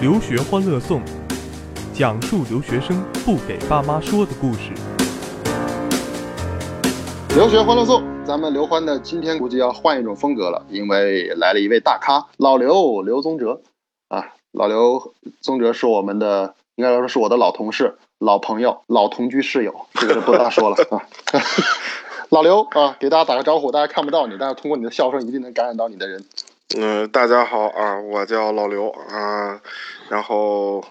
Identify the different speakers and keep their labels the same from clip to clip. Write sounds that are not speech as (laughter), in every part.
Speaker 1: 留学欢乐颂，讲述留学生不给爸妈说的故事。
Speaker 2: 留学欢乐颂，咱们刘欢的今天估计要换一种风格了，因为来了一位大咖，老刘刘宗哲啊，老刘宗哲是我们的，应该来说是我的老同事、老朋友、老同居室友，这个就不大说了 (laughs) 啊。(laughs) 老刘啊，给大家打个招呼，大家看不到你，但是通过你的笑声一定能感染到你的人。
Speaker 3: 嗯，大家好啊，我叫老刘啊，然后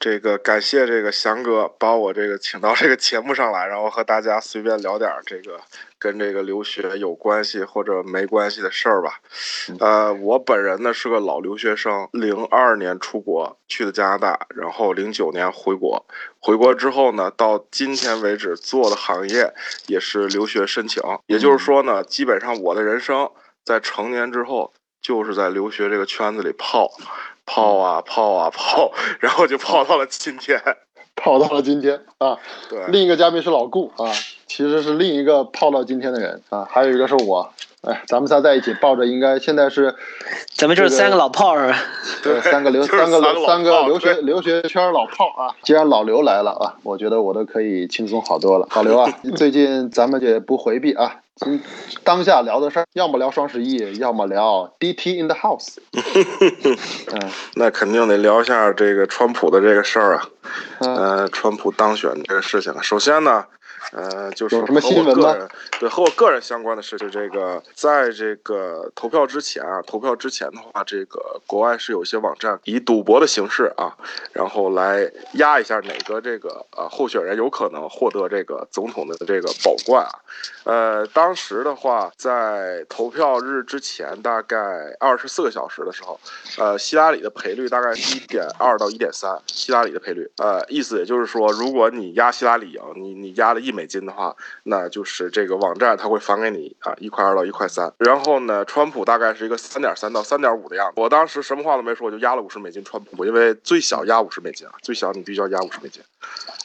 Speaker 3: 这个感谢这个翔哥把我这个请到这个节目上来，然后和大家随便聊点这个跟这个留学有关系或者没关系的事儿吧。呃，我本人呢是个老留学生，零二年出国去的加拿大，然后零九年回国，回国之后呢，到今天为止做的行业也是留学申请，也就是说呢，基本上我的人生在成年之后。就是在留学这个圈子里泡，泡啊泡啊泡，然后就泡到了今天，(laughs)
Speaker 2: 泡到了今天啊。
Speaker 3: 对，
Speaker 2: 另一个嘉宾是老顾啊，其实是另一个泡到今天的人啊，还有一个是我，哎，咱们仨在一起抱着，应该现在是，
Speaker 4: 咱们就是三个老炮儿，
Speaker 2: 对，三个留三个三个留学留学圈老炮啊。既然老刘来了啊，我觉得我都可以轻松好多了。老刘啊，(laughs) 最近咱们也不回避啊。嗯，当下聊的事儿，要么聊双十一，(laughs) 要么聊 DT in the house。
Speaker 3: 嗯，(laughs) 那肯定得聊一下这个川普的这个事儿啊。嗯，川普当选这个事情。首先呢。呃，就是和我个人对和我个人相关的事情，这个在这个投票之前啊，投票之前的话，这个国外是有一些网站以赌博的形式啊，然后来压一下哪个这个呃候选人有可能获得这个总统的这个宝冠啊。呃，当时的话，在投票日之前大概二十四个小时的时候，呃，希拉里的赔率大概是一点二到一点三，希拉里的赔率，呃，意思也就是说，如果你压希拉里赢，你你压了一美。美金的话，那就是这个网站它会返给你啊一块二到一块三。然后呢，川普大概是一个三点三到三点五的样子。我当时什么话都没说，我就压了五十美金川普，因为最小压五十美金啊，最小你必须要压五十美金。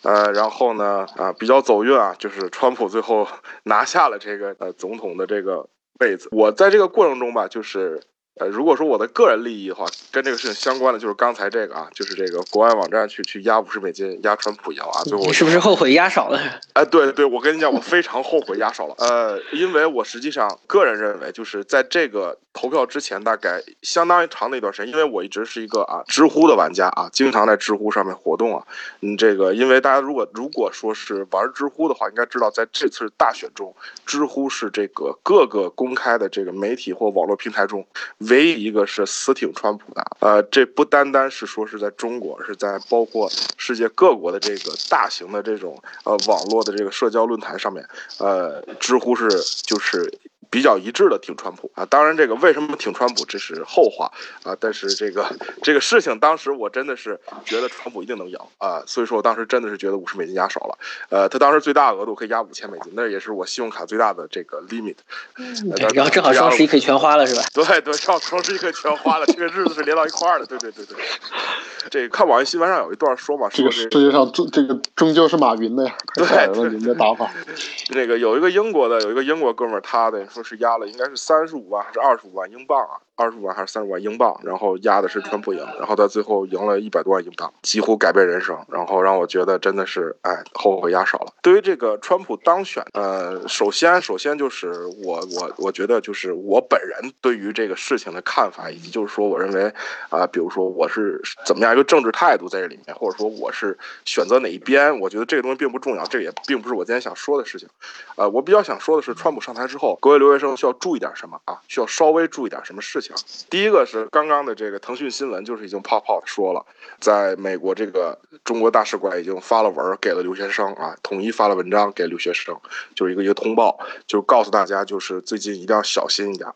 Speaker 3: 呃，然后呢，啊比较走运啊，就是川普最后拿下了这个呃总统的这个位子。我在这个过程中吧，就是。呃，如果说我的个人利益的话，跟这个事情相关的就是刚才这个啊，就是这个国外网站去去压五十美金压川普赢啊，最后
Speaker 4: 你是不是后悔压少了？(laughs)
Speaker 3: 哎，对对，我跟你讲，我非常后悔压少了。呃，因为我实际上个人认为，就是在这个投票之前，大概相当于长的一段时间，因为我一直是一个啊知乎的玩家啊，经常在知乎上面活动啊。嗯，这个因为大家如果如果说是玩知乎的话，应该知道在这次大选中，知乎是这个各个公开的这个媒体或网络平台中。唯一一个是死挺川普的，呃，这不单单是说是在中国，是在包括世界各国的这个大型的这种呃网络的这个社交论坛上面，呃，知乎是就是。比较一致的挺川普啊，当然这个为什么挺川普这是后话啊，但是这个 (laughs) 这个事情当时我真的是觉得川普一定能赢啊，所以说我当时真的是觉得五十美金压少了，呃，他当时最大额度可以压五千美金，那也是我信用卡最大的这个 limit。
Speaker 4: 然后正好双十一可以全花了是吧？
Speaker 3: 对对，正好双十一可以全花了，这个日子是连到一块儿的，对对对对。这看网易新闻上有一段说嘛，
Speaker 2: 这个世界上终这个终究是马云的呀，
Speaker 3: 对，
Speaker 2: 您的打法。(laughs)
Speaker 3: 那个有一个英国的有一个英国哥们儿，他的。是压了，应该是三十五万还是二十五万英镑啊？二十五万还是三十万英镑？然后压的是川普赢，然后他最后赢了一百多万英镑，几乎改变人生。然后让我觉得真的是，哎，后悔压少了。对于这个川普当选，呃，首先首先就是我我我觉得就是我本人对于这个事情的看法，以及就是说我认为啊，比如说我是怎么样一个政治态度在这里面，或者说我是选择哪一边，我觉得这个东西并不重要，这也并不是我今天想说的事情。呃，我比较想说的是，川普上台之后，各位留学生需要注意点什么啊？需要稍微注意点什么事情？第一个是刚刚的这个腾讯新闻，就是已经泡泡说了，在美国这个中国大使馆已经发了文给了留学生啊，统一发了文章给留学生，就是一个一个通报，就告诉大家，就是最近一定要小心一点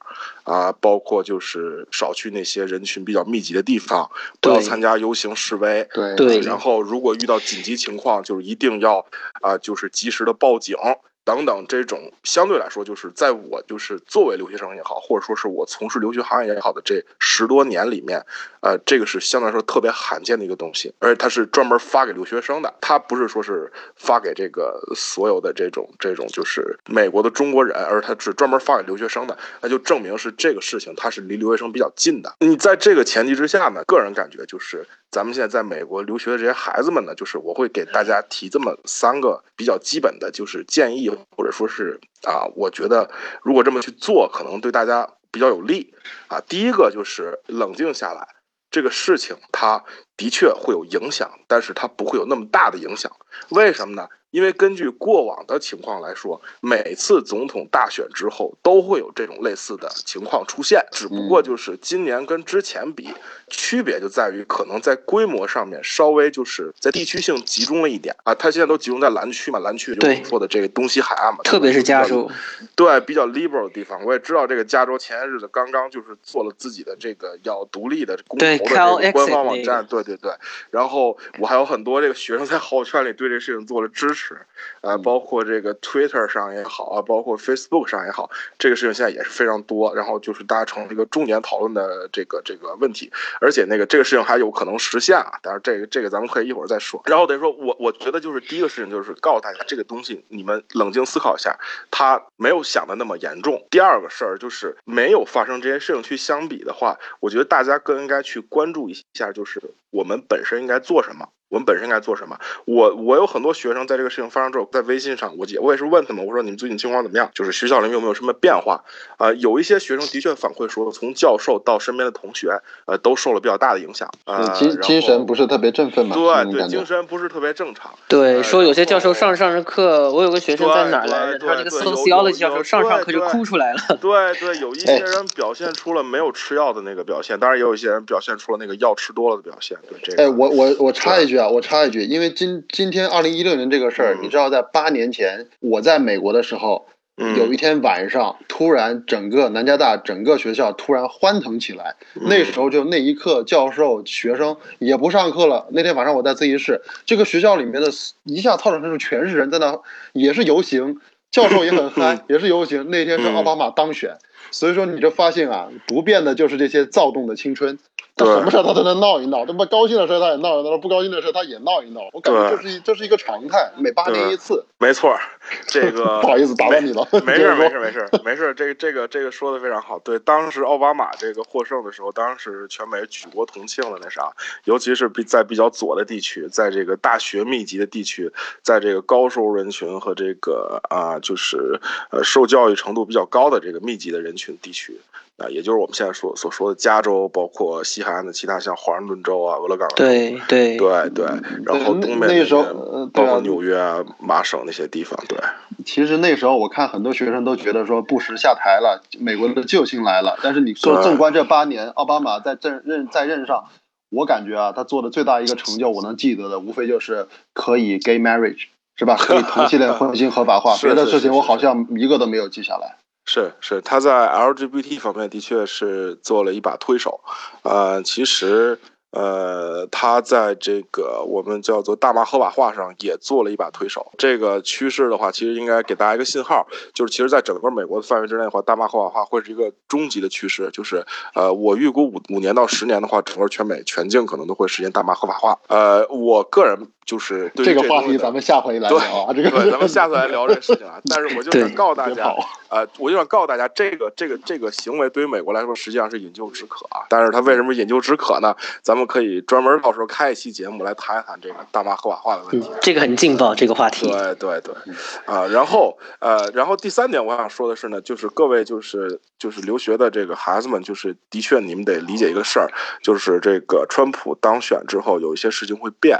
Speaker 3: 啊，包括就是少去那些人群比较密集的地方，不要参加游行示威，
Speaker 2: 对
Speaker 4: 对，
Speaker 3: 然后如果遇到紧急情况，就是一定要啊，就是及时的报警。等等，这种相对来说，就是在我就是作为留学生也好，或者说是我从事留学行业也好的这十多年里面，呃，这个是相对来说特别罕见的一个东西，而且它是专门发给留学生的，它不是说是发给这个所有的这种这种就是美国的中国人，而它是专门发给留学生的，那就证明是这个事情它是离留学生比较近的。你在这个前提之下呢，个人感觉就是。咱们现在在美国留学的这些孩子们呢，就是我会给大家提这么三个比较基本的，就是建议，或者说是啊，我觉得如果这么去做，可能对大家比较有利啊。第一个就是冷静下来，这个事情它的确会有影响，但是它不会有那么大的影响。为什么呢？因为根据过往的情况来说，每次总统大选之后都会有这种类似的情况出现，只不过就是今年跟之前比，区别就在于可能在规模上面稍微就是在地区性集中了一点啊。它现在都集中在蓝区嘛，蓝区就是说的这个东西海岸嘛，
Speaker 4: 特别是加州，
Speaker 3: 对比较 liberal 的地方。我也知道这个加州前些日子刚刚就是做了自己的这个要独立的公投的这个官方网站，对对对。然后我还有很多这个学生在好友圈里对这个事情做了支持。是，呃，包括这个 Twitter 上也好啊，包括 Facebook 上也好，这个事情现在也是非常多。然后就是大家成了一个重点讨论的这个这个问题，而且那个这个事情还有可能实现啊。当然，这个这个咱们可以一会儿再说。然后等于说我我觉得就是第一个事情就是告诉大家，这个东西你们冷静思考一下，它没有想的那么严重。第二个事儿就是没有发生这些事情去相比的话，我觉得大家更应该去关注一下，就是我们本身应该做什么。我们本身应该做什么？我我有很多学生在这个事情发生之后，在微信上，我我也是问他们，我说你们最近情况怎么样？就是学校里面有没有什么变化？啊，有一些学生的确反馈说，从教授到身边的同学，呃，都受了比较大的影响。呃，
Speaker 2: 精精神不是特别振奋嘛？
Speaker 3: 对对，精神不是特别正常。
Speaker 4: 对，说有些教授上上着课，我有个学生在哪来着？他这个 sociology 教授上上课就哭出来了。
Speaker 3: 对对，有一些人表现出了没有吃药的那个表现，当然也有一些人表现出了那个药吃多了的表现。对这个。
Speaker 2: 哎，我我我插一句啊。我插一句，因为今今天二零一六年这个事儿，你知道，在八年前我在美国的时候，有一天晚上，突然整个南加大整个学校突然欢腾起来。那时候就那一刻，教授学生也不上课了。那天晚上我在自习室，这个学校里面的一下操场上就全是人在那，也是游行，教授也很嗨，也是游行。那天是奥巴马当选，所以说你就发现啊，不变的就是这些躁动的青春。他什么事他都能闹一闹，他妈高兴的事他也闹一闹，不高兴的事他也闹一闹。我感觉这是这是一个常态，每八年一次。
Speaker 3: 没错，(laughs) 这个
Speaker 2: 不好意思打断你了。(laughs)
Speaker 3: 没事没事没事没事，这个这个这个说的非常好。对，当时奥巴马这个获胜的时候，当时全美举国同庆了那啥，尤其是比在比较左的地区，在这个大学密集的地区，在这个高收入人群和这个啊，就是呃受教育程度比较高的这个密集的人群地区。啊，也就是我们现在所所说的加州，包括西海岸的其他像华盛顿州啊、俄勒冈州，
Speaker 4: 对对
Speaker 3: 对对，然后东面
Speaker 2: 那时候
Speaker 3: 包括纽约啊、麻省那些地方，对。
Speaker 2: 其实那时候我看很多学生都觉得说布什下台了，美国的救星来了。但是你说纵观这八年，奥巴马在任任在任上，我感觉啊，他做的最大一个成就，我能记得的，无非就是可以 gay marriage，是吧？可以同性恋 (laughs) 婚姻合法化，别的事情我好像一个都没有记下来。
Speaker 3: 是是，他在 LGBT 方面的确是做了一把推手，呃，其实。呃，他在这个我们叫做大麻合法化上也做了一把推手。这个趋势的话，其实应该给大家一个信号，就是其实在整个美国的范围之内的话，大麻合法化会是一个终极的趋势。就是呃，我预估五五年到十年的话，整个全美全境可能都会实现大麻合法化。呃，我个人就是这
Speaker 2: 个话题，咱们下回来聊啊。这个
Speaker 3: 对，咱们下次来聊这个事情啊。(laughs) 但是我就想告诉大家，呃，我就想告诉大家，这个这个这个行为对于美国来说实际上是饮鸩止渴啊。但是它为什么饮鸩止渴呢？咱们。可以专门到时候开一期节目来谈一谈这个大麻合法化的问题。
Speaker 4: 这个很劲爆，这个话题。
Speaker 3: 对对对，啊，然后呃，然后第三点我想说的是呢，就是各位就是就是留学的这个孩子们，就是的确你们得理解一个事儿，就是这个川普当选之后有一些事情会变，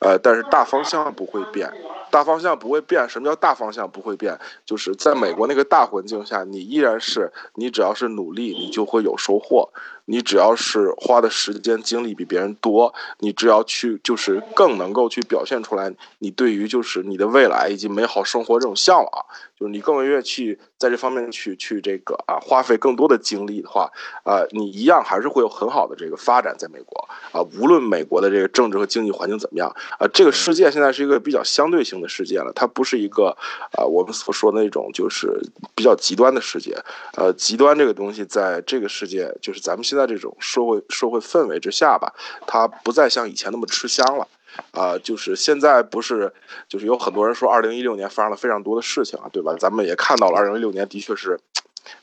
Speaker 3: 呃，但是大方向不会变，大方向不会变。什么叫大方向不会变？就是在美国那个大环境下，你依然是你只要是努力，你就会有收获。你只要是花的时间精力比别人多，你只要去就是更能够去表现出来，你对于就是你的未来以及美好生活这种向往，就是你更愿意去在这方面去去这个啊花费更多的精力的话，啊，你一样还是会有很好的这个发展在美国啊，无论美国的这个政治和经济环境怎么样啊，这个世界现在是一个比较相对性世界了，它不是一个啊我们所说的那种就是比较极端的世界，呃，极端这个东西在这个世界就是咱们现。在这种社会社会氛围之下吧，它不再像以前那么吃香了，啊，就是现在不是，就是有很多人说，二零一六年发生了非常多的事情啊，对吧？咱们也看到了，二零一六年的确是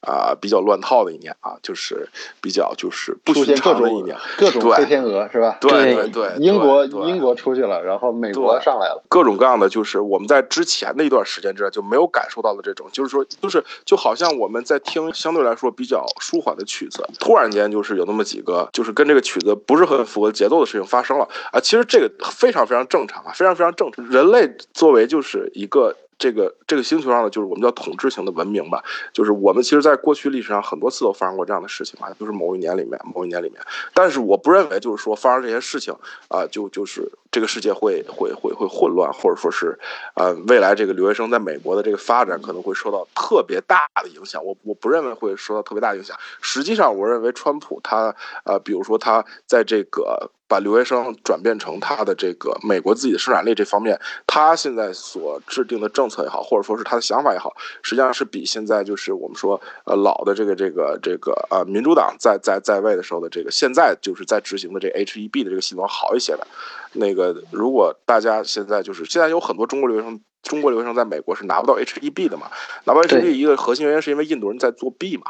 Speaker 3: 啊比较乱套的一年啊，就是比较就是不
Speaker 2: 寻
Speaker 3: 常的一年，
Speaker 2: 各种黑天鹅是吧？
Speaker 3: 对对对，
Speaker 2: 英国英国出去了，然后美国上来了，
Speaker 3: 各种各样的就是我们在之前的一段时间之内就没有感受到的这种，就是说就是就好像我们在听相对来说比较舒缓的曲子，突然间就是有那么几个就是跟这个曲子不是很符合节奏的事情发生了啊，其实这个非常非常正常啊，非常非常正常，人类作为就是一个。这个这个星球上的就是我们叫统治型的文明吧，就是我们其实，在过去历史上很多次都发生过这样的事情嘛，就是某一年里面，某一年里面。但是我不认为就是说发生这些事情啊，就就是这个世界会会会会混乱，或者说是，呃，未来这个留学生在美国的这个发展可能会受到特别大的影响。我我不认为会受到特别大的影响。实际上，我认为川普他呃，比如说他在这个。把留学生转变成他的这个美国自己的生产力这方面，他现在所制定的政策也好，或者说是他的想法也好，实际上是比现在就是我们说呃老的这个这个这个呃民主党在在在位的时候的这个现在就是在执行的这 H E B 的这个系统好一些的。那个如果大家现在就是现在有很多中国留学生，中国留学生在美国是拿不到 H E B 的嘛？拿不到 H E B 一个核心原因是因为印度人在作弊嘛。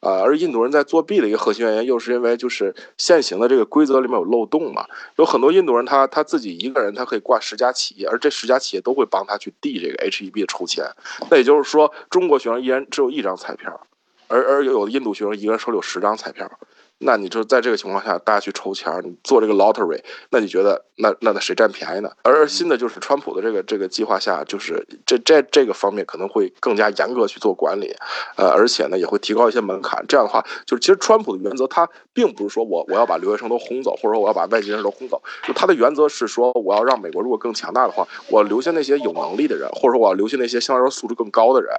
Speaker 3: 呃，而印度人在作弊的一个核心原因，又是因为就是现行的这个规则里面有漏洞嘛。有很多印度人，他他自己一个人，他可以挂十家企业，而这十家企业都会帮他去递这个 H E B 的抽签。那也就是说，中国学生一人只有一张彩票，而而有的印度学生一个人手里有十张彩票。那你就在这个情况下，大家去抽签，你做这个 lottery，那你觉得那那那谁占便宜呢？而新的就是川普的这个这个计划下，就是这这这个方面可能会更加严格去做管理，呃，而且呢也会提高一些门槛。这样的话，就是其实川普的原则，他并不是说我我要把留学生都轰走，或者说我要把外籍人士都轰走，就他的原则是说，我要让美国如果更强大的话，我留下那些有能力的人，或者说我要留下那些相对来说素质更高的人。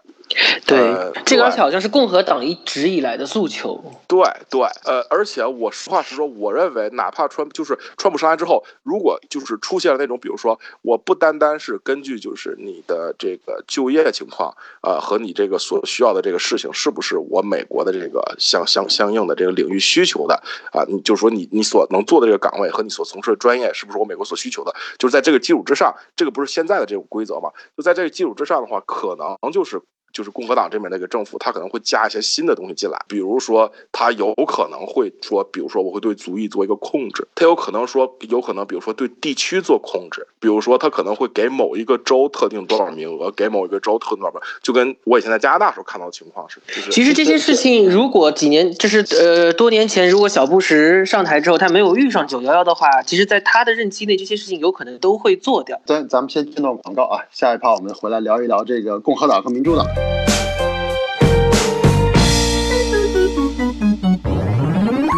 Speaker 4: 对，这个而且好像是共和党一直以来的诉求。
Speaker 3: 对对，呃。而且我实话实说，我认为哪怕川就是川普上来之后，如果就是出现了那种，比如说我不单单是根据就是你的这个就业情况啊和你这个所需要的这个事情是不是我美国的这个相相相应的这个领域需求的啊，你就说你你所能做的这个岗位和你所从事的专业是不是我美国所需求的，就是在这个基础之上，这个不是现在的这种规则嘛？就在这个基础之上的话，可能就是。就是共和党这边那个政府，他可能会加一些新的东西进来，比如说他有可能会说，比如说我会对族裔做一个控制，他有可能说，有可能比如说对地区做控制，比如说他可能会给某一个州特定多少名额，给某一个州特定多少，就跟我以前在加拿大时候看到的情况是。
Speaker 4: 其实这些事情，如果几年就是呃多年前，如果小布什上台之后他没有遇上九幺幺的话，其实在他的任期内，这些事情有可能都会做掉。
Speaker 2: 咱咱们先进段广告啊，下一趴我们回来聊一聊这个共和党和民主党。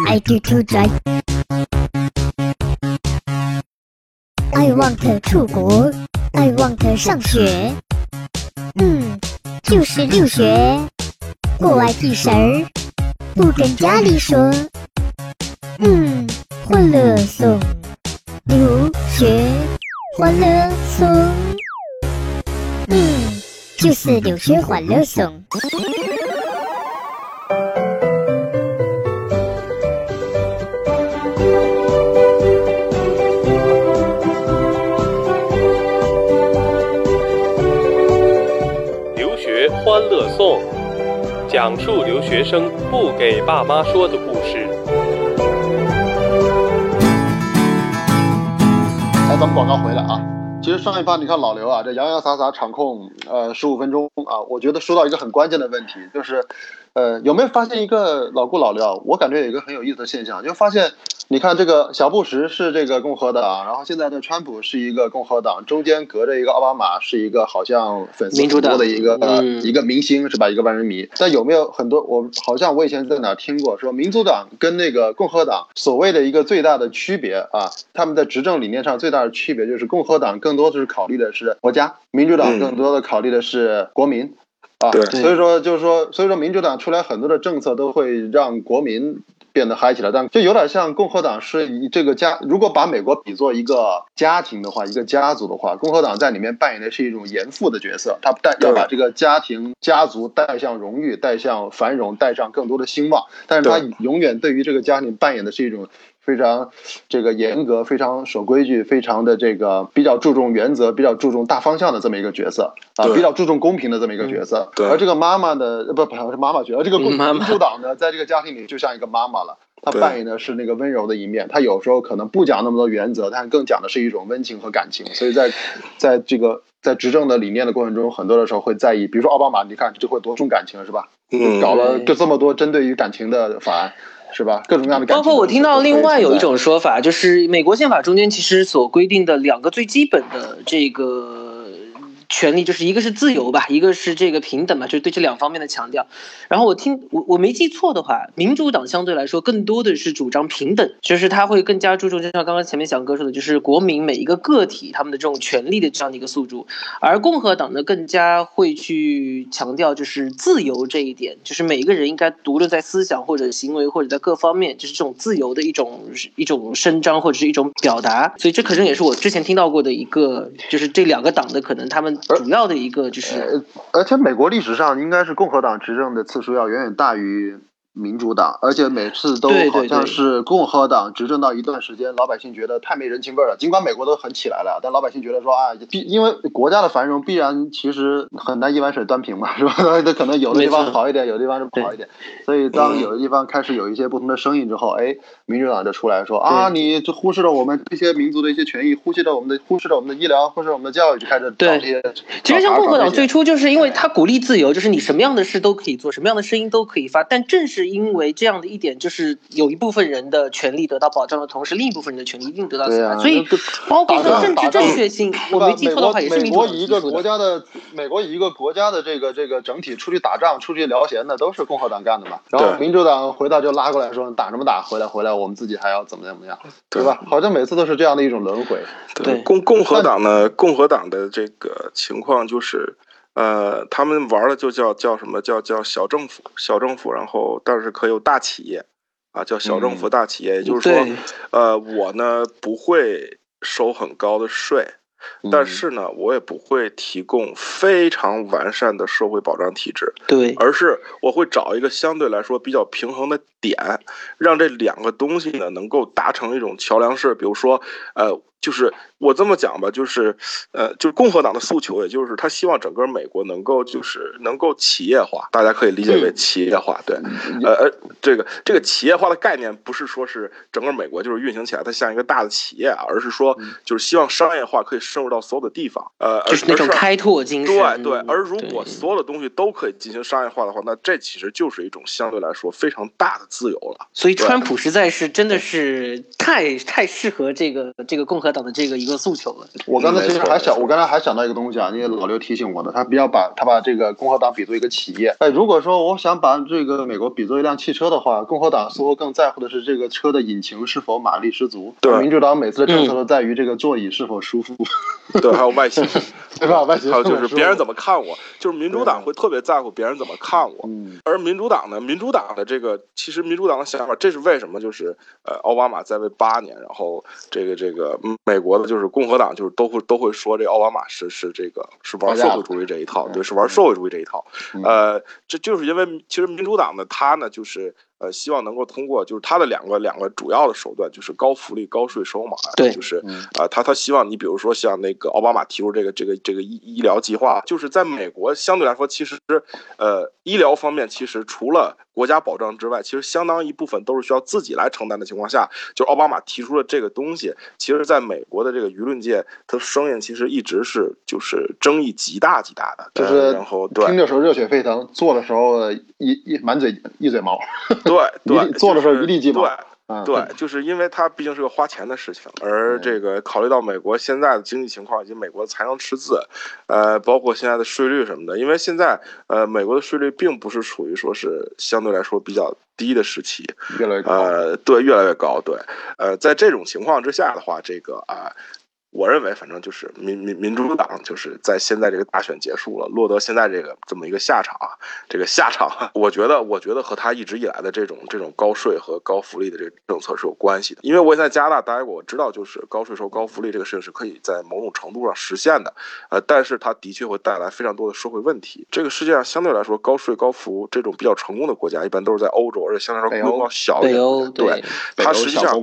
Speaker 5: I do to drive. I want 出国。I want 上学。嗯，就是留学，国外屁事儿，不跟家里说。嗯，欢乐颂，留学，欢乐颂。嗯，就是留学欢乐颂。
Speaker 1: 留学欢乐颂，讲述留学生不给爸妈说的故事。
Speaker 2: 来，咱们广告回来啊。其实上一趴你看老刘啊，这洋洋洒洒场控呃十五分钟啊，我觉得说到一个很关键的问题，就是呃有没有发现一个老顾老刘？我感觉有一个很有意思的现象，就发现。你看这个小布什是这个共和党，然后现在的川普是一个共和党，中间隔着一个奥巴马，是一个好像粉丝很多的一个一个明星是吧？一个万人迷。但有没有很多？我好像我以前在哪听过，说民主党跟那个共和党所谓的一个最大的区别啊，他们在执政理念上最大的区别就是共和党更多的是考虑的是国家，民主党更多的考虑的是国民啊。所以说就是说，所以说民主党出来很多的政策都会让国民。变得嗨起来，但就有点像共和党是以这个家，如果把美国比作一个家庭的话，一个家族的话，共和党在里面扮演的是一种严父的角色，他带要把这个家庭家族带向荣誉，带向繁荣，带上更多的兴旺，但是他永远对于这个家庭扮演的是一种。非常这个严格、非常守规矩、非常的这个比较注重原则、比较注重大方向的这么一个角色啊，比较注重公平的这么一个角色。
Speaker 3: 对。
Speaker 2: 而这个妈妈的，不不是妈妈角色，这个民主党呢，在这个家庭里就像一个妈妈了。她扮演的是那个温柔的一面。她有时候可能不讲那么多原则，但更讲的是一种温情和感情。所以在在这个在执政的理念的过程中，很多的时候会在意，比如说奥巴马，你看就会多重感情，是吧？
Speaker 3: 嗯。
Speaker 2: 搞了就这么多针对于感情的法案。是吧？各种各样的。
Speaker 4: 包括我听到另外有一种说法，就是美国宪法中间其实所规定的两个最基本的这个。权利就是一个是自由吧，一个是这个平等嘛，就是对这两方面的强调。然后我听我我没记错的话，民主党相对来说更多的是主张平等，就是他会更加注重，就像刚刚前面翔哥说的，就是国民每一个个体他们的这种权利的这样的一个诉诸。而共和党呢，更加会去强调就是自由这一点，就是每一个人应该独论在思想或者行为或者在各方面，就是这种自由的一种一种伸张或者是一种表达。所以这可能也是我之前听到过的一个，就是这两个党的可能他们。主要的一个就是，
Speaker 2: 而且美国历史上应该是共和党执政的次数要远远大于。民主党，而且每次都好像是共和党执政到一段时间，老百姓觉得太没人情味儿了。尽管美国都很起来了，但老百姓觉得说啊，必因为国家的繁荣必然其实很难一碗水端平嘛，(laughs) 是吧？那可能有的地方好一点，有的地方是不好一点。所以当有的地方开始有一些不同的声音之后，哎，民主党就出来说啊，你就忽视了我们这些民族的一些权益，忽视了我们的忽视了我们的医疗，忽视了我们的教育，就开始
Speaker 4: 这些。其实像共和党最初就是因为他鼓励自由，就是你什么样的事都可以做，什么样的声音都可以发，但正是因为这样的。一点就是有一部分人的权利得到保障的同时，另一部分人的权利一定得到损害。所以，包括说政治正确性，我没记错的话，也是
Speaker 2: 美国一个国家的美国一个国家的这个这个整体出去打仗、出去聊闲的都是共和党干的嘛。然后民主党回到就拉过来说打什么打，回来回来我们自己还要怎么怎么样，对吧？好像每次都是这样的一种轮回。
Speaker 3: 对共共和党呢，共和党的这个情况就是。呃，他们玩的就叫叫什么叫叫小政府，小政府，然后但是可有大企业，啊，叫小政府大企业，也就是说，呃，我呢不会收很高的税。但是呢，我也不会提供非常完善的社会保障体制，
Speaker 4: 对，
Speaker 3: 而是我会找一个相对来说比较平衡的点，让这两个东西呢能够达成一种桥梁式。比如说，呃，就是我这么讲吧，就是，呃，就是共和党的诉求，也就是他希望整个美国能够就是能够企业化，大家可以理解为企业化，对，呃呃，这个这个企业化的概念不是说是整个美国就是运行起来，它像一个大的企业啊，而是说就是希望商业化可以。深入到所有的地方，呃，
Speaker 4: 就是那种开拓精神。
Speaker 3: 对对，而如果所有的东西都可以进行商业化的话，那这其实就是一种相对来说非常大的自由了。
Speaker 4: 所以，川普实在是真的是太太适合这个这个共和党的这个一个诉求了。
Speaker 2: 我刚才其实还想，我刚才还想到一个东西啊，因为老刘提醒我的，他比较把他把这个共和党比作一个企业。哎，如果说我想把这个美国比作一辆汽车的话，共和党似乎更在乎的是这个车的引擎是否马力十足。
Speaker 3: 对，
Speaker 2: 民主党每次的政策都在于这个座椅是否舒服。
Speaker 3: 对，还有外形，(laughs)
Speaker 2: 对吧？外形，
Speaker 3: 还有就是别人怎么看我，就是民主党会特别在乎别人怎么看我，而民主党呢，民主党的这个其实民主党的想法，这是为什么？就是呃，奥巴马在位八年，然后这个这个美国的，就是共和党，就是都会都会说这奥巴马是是这个是玩社会主义这一套，对，是玩社会主义这一套。呃，这就是因为其实民主党呢，他呢就是。呃，希望能够通过就是他的两个两个主要的手段，就是高福利、高税收嘛。
Speaker 4: 对，
Speaker 3: 就是啊，他他希望你比如说像那个奥巴马提出这个这个这个医医疗计划，就是在美国相对来说，其实呃医疗方面其实除了国家保障之外，其实相当一部分都是需要自己来承担的情况下，就奥巴马提出了这个东西，其实在美国的这个舆论界，他声音其实一直是就是争议极大极大的。
Speaker 2: 就是
Speaker 3: 然后听
Speaker 2: 的时候热血沸腾，做的时候一一满嘴一嘴毛。
Speaker 3: 对 (laughs) 对，
Speaker 2: 做的时候一地鸡毛。
Speaker 3: 对，对，就是因为它毕竟是个花钱的事情，而这个考虑到美国现在的经济情况以及美国的财政赤字，呃，包括现在的税率什么的，因为现在呃，美国的税率并不是处于说是相对来说比较低的时期，
Speaker 2: 越来越高。
Speaker 3: 呃，对，越来越高。对，呃，在这种情况之下的话，这个啊。我认为，反正就是民民民主党就是在现在这个大选结束了，落得现在这个这么一个下场啊，这个下场，(laughs) 我觉得，我觉得和他一直以来的这种这种高税和高福利的这个政策是有关系的。因为我也在加拿大待过，我知道就是高税收、高福利这个事情是可以在某种程度上实现的，呃，但是它的确会带来非常多的社会问题。这个世界上相对来说高税高福这种比较成功的国家，一般都是在欧洲，而且相对来说规模小一点。对，它实际上，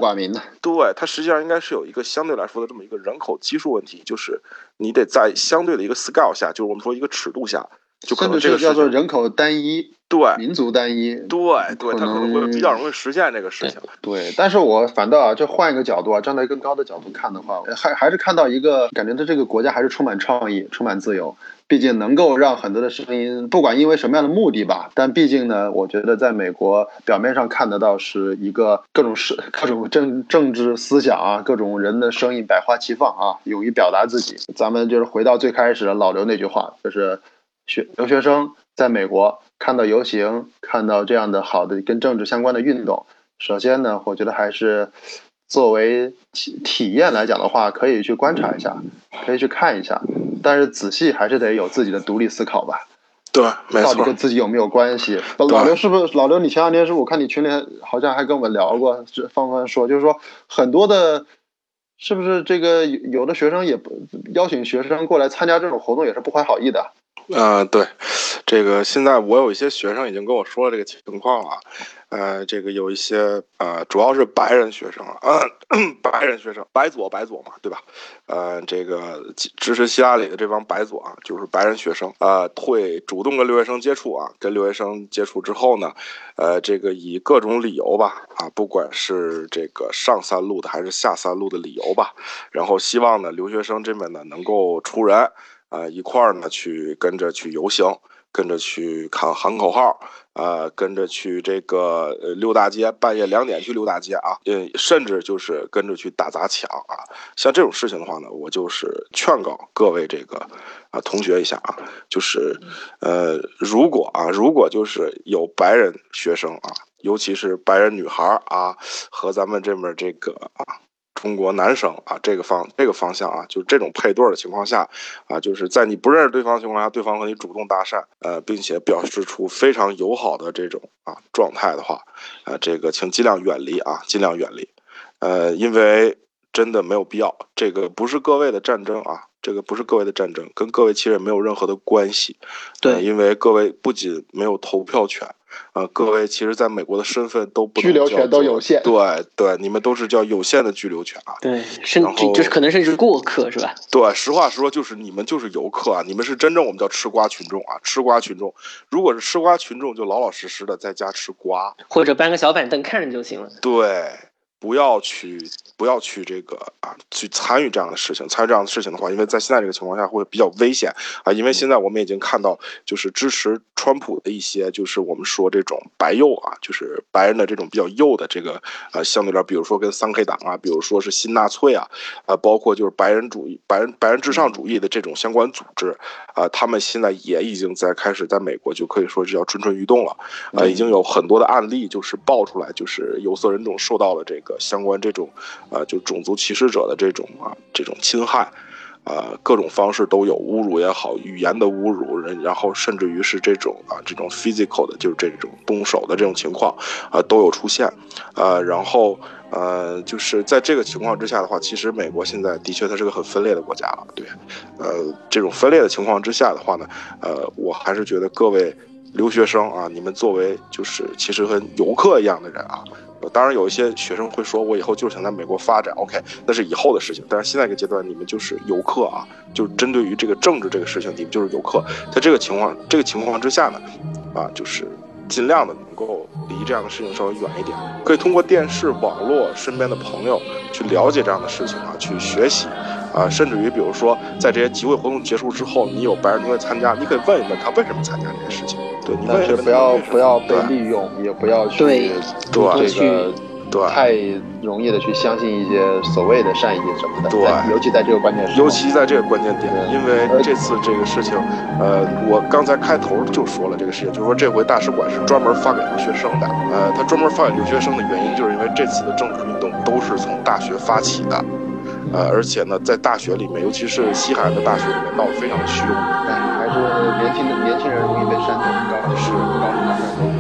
Speaker 3: 对它实际上应该是有一个相对来说的这么一个人口基数问题。就是你得在相对的一个 scale 下，就是我们说一个尺度下，就可能这个
Speaker 2: 叫做人口单一，
Speaker 3: 对，
Speaker 2: 民族单一，
Speaker 3: 对对，它可能会比较容易实现这个事情。
Speaker 2: 对，但是我反倒啊，就换一个角度啊，站在更高的角度看的话，还还是看到一个感觉，它这个国家还是充满创意，充满自由。毕竟能够让很多的声音，不管因为什么样的目的吧，但毕竟呢，我觉得在美国表面上看得到是一个各种是各种政政治思想啊，各种人的声音百花齐放啊，勇于表达自己。咱们就是回到最开始的老刘那句话，就是学留学生在美国看到游行，看到这样的好的跟政治相关的运动，首先呢，我觉得还是作为体体验来讲的话，可以去观察一下，可以去看一下。但是仔细还是得有自己的独立思考吧，
Speaker 3: 对，没错。
Speaker 2: 到底跟自己有没有关系？老刘是不是？老刘，你前两天是我看你群里好像还跟我们聊过，方方说，就是说很多的，是不是这个有的学生也不邀请学生过来参加这种活动，也是不怀好意的。
Speaker 3: 呃，对，这个现在我有一些学生已经跟我说了这个情况了，呃，这个有一些呃，主要是白人学生啊，(clears throat) 白人学生，白左白左嘛，对吧？呃，这个支持希拉里的这帮白左啊，就是白人学生啊，会主动跟留学生接触啊，跟留学生接触之后呢，呃，这个以各种理由吧，啊，不管是这个上三路的还是下三路的理由吧，然后希望呢，留学生这边呢能够出人。啊，一块儿呢去跟着去游行，跟着去看喊口号，啊，跟着去这个呃溜大街，半夜两点去溜大街啊，呃，甚至就是跟着去打砸抢啊，像这种事情的话呢，我就是劝告各位这个啊同学一下啊，就是呃，如果啊，如果就是有白人学生啊，尤其是白人女孩啊，和咱们这边这个啊。中国男生啊，这个方这个方向啊，就是这种配对的情况下啊，就是在你不认识对方的情况下，对方和你主动搭讪，呃，并且表示出非常友好的这种啊状态的话，啊，这个请尽量远离啊，尽量远离，呃，因为真的没有必要，这个不是各位的战争啊，这个不是各位的战争，跟各位其实也没有任何的关系，
Speaker 4: 对，
Speaker 3: 因为各位不仅没有投票权。啊，各位，其实在美国的身份都不
Speaker 2: 居留权都有限，
Speaker 3: 对对，你们都是叫有限的居留权啊。
Speaker 4: 对，甚至就是可能甚至是过客，是吧？
Speaker 3: 对，实话实说，就是你们就是游客啊，你们是真正我们叫吃瓜群众啊，吃瓜群众。如果是吃瓜群众，就老老实实的在家吃瓜，
Speaker 4: 或者搬个小板凳看着就行了。
Speaker 3: 对。不要去，不要去这个啊，去参与这样的事情。参与这样的事情的话，因为在现在这个情况下会比较危险啊。因为现在我们已经看到，就是支持川普的一些，就是我们说这种白右啊，就是白人的这种比较右的这个呃，相对来，比如说跟三 K 党啊，比如说是新纳粹啊，啊，包括就是白人主义、白人白人至上主义的这种相关组织啊，他们现在也已经在开始在美国就可以说是要蠢蠢欲动了啊，已经有很多的案例就是爆出来，就是有色人种受到了这。个个相关这种，呃，就种族歧视者的这种啊，这种侵害，啊，各种方式都有，侮辱也好，语言的侮辱人，然后甚至于是这种啊，这种 physical 的，就是这种动手的这种情况，啊，都有出现，啊，然后，呃，就是在这个情况之下的话，其实美国现在的确它是个很分裂的国家了，对，呃，这种分裂的情况之下的话呢，呃，我还是觉得各位留学生啊，你们作为就是其实和游客一样的人啊。当然，有一些学生会说，我以后就是想在美国发展。OK，那是以后的事情。但是现在这个阶段，你们就是游客啊，就针对于这个政治这个事情，你们就是游客。在这个情况、这个情况之下呢，啊，就是尽量的能够离这样的事情稍微远一点，可以通过电视、网络、身边的朋友去了解这样的事情啊，去学习。啊，甚至于，比如说，在这些集会活动结束之后，你有白人同学参加，你可以问一问他为什么参加这些事情。对，你
Speaker 2: 但是不要不要被利用，也不要去
Speaker 4: 对
Speaker 2: 这个
Speaker 3: 对
Speaker 2: 太容易的去相信一些所谓的善意什么的。
Speaker 3: 对，
Speaker 2: 尤其在这个关键，
Speaker 3: 尤其在这个关键点，因为这次这个事情，呃，我刚才开头就说了这个事情，就是说这回大使馆是专门发给留学生的。呃，他专门发给留学生的原因，就是因为这次的政治运动都是从大学发起的。呃，而且呢，在大学里面，尤其是西海岸的大学里面，闹得非常的凶。
Speaker 2: 哎，还是年轻的年轻人容易被煽动，高是是。